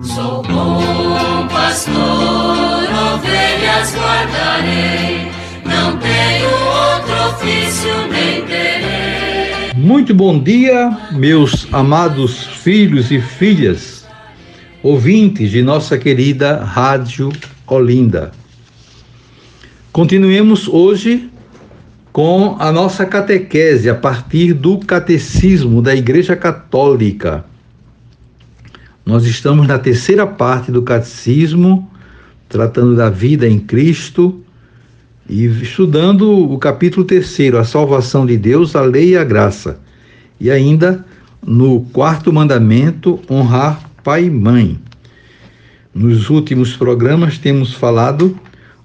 Sou bom pastor, ovelhas guardarei, não tenho outro ofício nem terei. Muito bom dia, meus amados filhos e filhas, ouvintes de nossa querida Rádio Olinda. Continuemos hoje com a nossa catequese a partir do Catecismo da Igreja Católica nós estamos na terceira parte do catecismo, tratando da vida em Cristo e estudando o capítulo terceiro, a salvação de Deus, a lei e a graça. E ainda no quarto mandamento, honrar pai e mãe. Nos últimos programas temos falado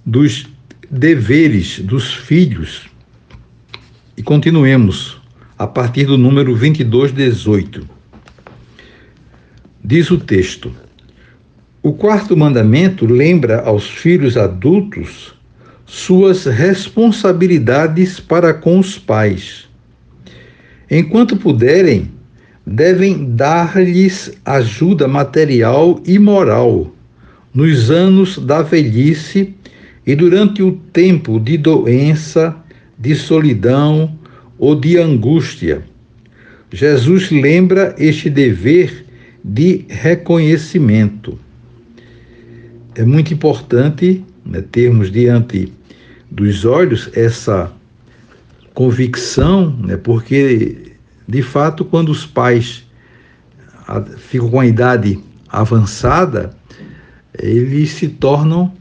dos deveres dos filhos. E continuemos a partir do número 22, 18. Diz o texto: O quarto mandamento lembra aos filhos adultos suas responsabilidades para com os pais. Enquanto puderem, devem dar-lhes ajuda material e moral nos anos da velhice e durante o tempo de doença, de solidão ou de angústia. Jesus lembra este dever de reconhecimento. É muito importante né, termos diante dos olhos essa convicção, né, porque, de fato, quando os pais ficam com a idade avançada, eles se tornam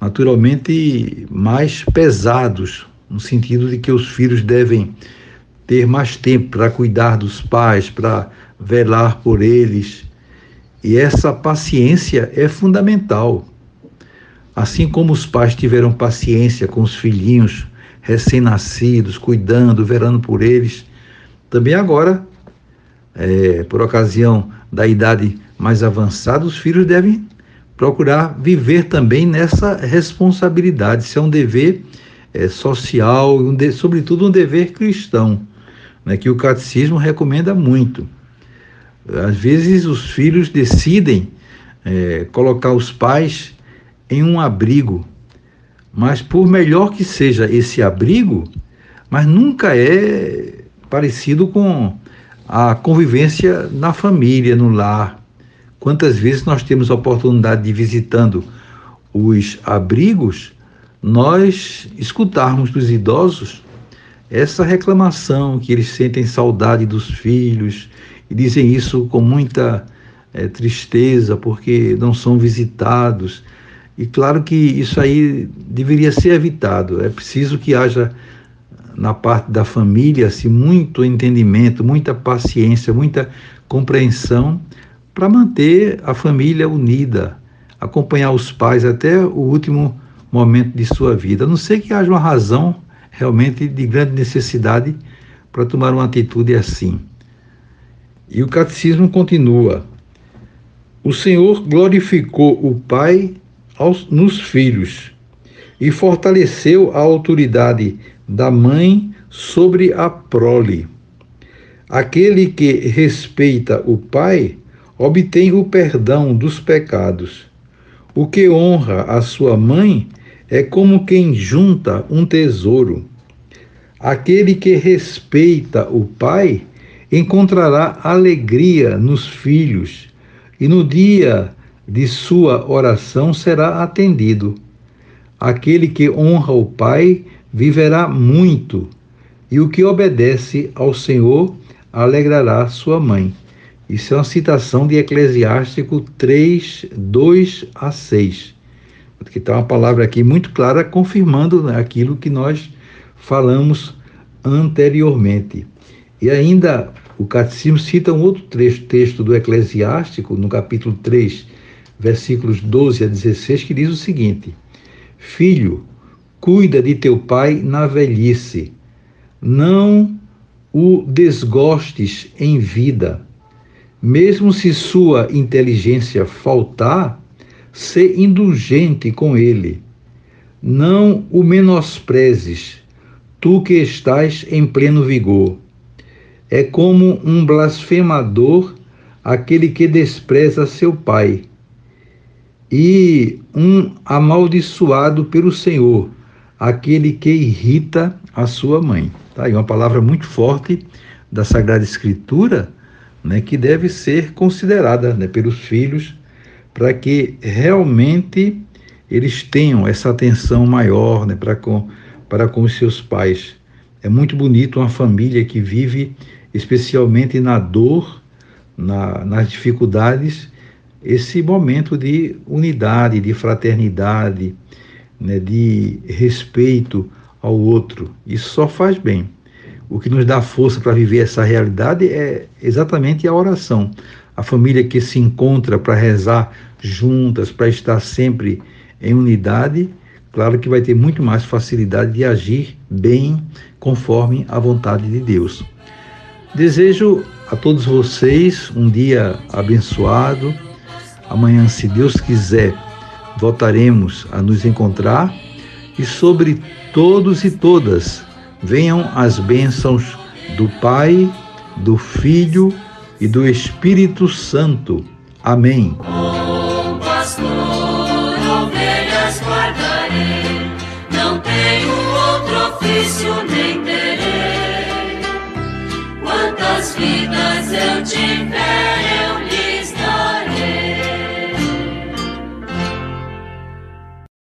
naturalmente mais pesados, no sentido de que os filhos devem ter mais tempo para cuidar dos pais, para velar por eles, e essa paciência é fundamental. Assim como os pais tiveram paciência com os filhinhos recém-nascidos, cuidando, velando por eles, também agora, é, por ocasião da idade mais avançada, os filhos devem procurar viver também nessa responsabilidade. Isso é um dever é, social, um de, sobretudo um dever cristão, né, que o catecismo recomenda muito. Às vezes os filhos decidem é, colocar os pais em um abrigo, mas por melhor que seja esse abrigo, mas nunca é parecido com a convivência na família, no lar. Quantas vezes nós temos a oportunidade de visitando os abrigos, nós escutarmos dos idosos essa reclamação que eles sentem saudade dos filhos, e dizem isso com muita é, tristeza, porque não são visitados. E claro que isso aí deveria ser evitado. É preciso que haja na parte da família assim, muito entendimento, muita paciência, muita compreensão para manter a família unida, acompanhar os pais até o último momento de sua vida. A não ser que haja uma razão realmente de grande necessidade para tomar uma atitude assim. E o catecismo continua: O Senhor glorificou o Pai aos, nos filhos e fortaleceu a autoridade da mãe sobre a prole. Aquele que respeita o Pai obtém o perdão dos pecados. O que honra a sua mãe é como quem junta um tesouro. Aquele que respeita o Pai encontrará alegria nos filhos, e no dia de sua oração será atendido. Aquele que honra o Pai viverá muito, e o que obedece ao Senhor alegrará sua mãe. Isso é uma citação de Eclesiástico 3, 2 a 6. Que está uma palavra aqui muito clara confirmando né, aquilo que nós falamos anteriormente. E ainda o Catecismo cita um outro trecho, texto do Eclesiástico, no capítulo 3, versículos 12 a 16, que diz o seguinte: Filho, cuida de teu pai na velhice, não o desgostes em vida. Mesmo se sua inteligência faltar, se indulgente com ele. Não o menosprezes, tu que estás em pleno vigor é como um blasfemador aquele que despreza seu pai, e um amaldiçoado pelo Senhor, aquele que irrita a sua mãe. Tá aí uma palavra muito forte da Sagrada Escritura, né, que deve ser considerada né, pelos filhos para que realmente eles tenham essa atenção maior né, para com, com os seus pais. É muito bonito uma família que vive especialmente na dor, na, nas dificuldades, esse momento de unidade, de fraternidade, né, de respeito ao outro. Isso só faz bem. O que nos dá força para viver essa realidade é exatamente a oração. A família que se encontra para rezar juntas, para estar sempre em unidade, claro que vai ter muito mais facilidade de agir bem conforme a vontade de Deus. Desejo a todos vocês um dia abençoado. Amanhã, se Deus quiser, voltaremos a nos encontrar e sobre todos e todas venham as bênçãos do Pai, do Filho e do Espírito Santo. Amém. Pastor, ovelhas guardarei, não tenho outro ofício eu tiver,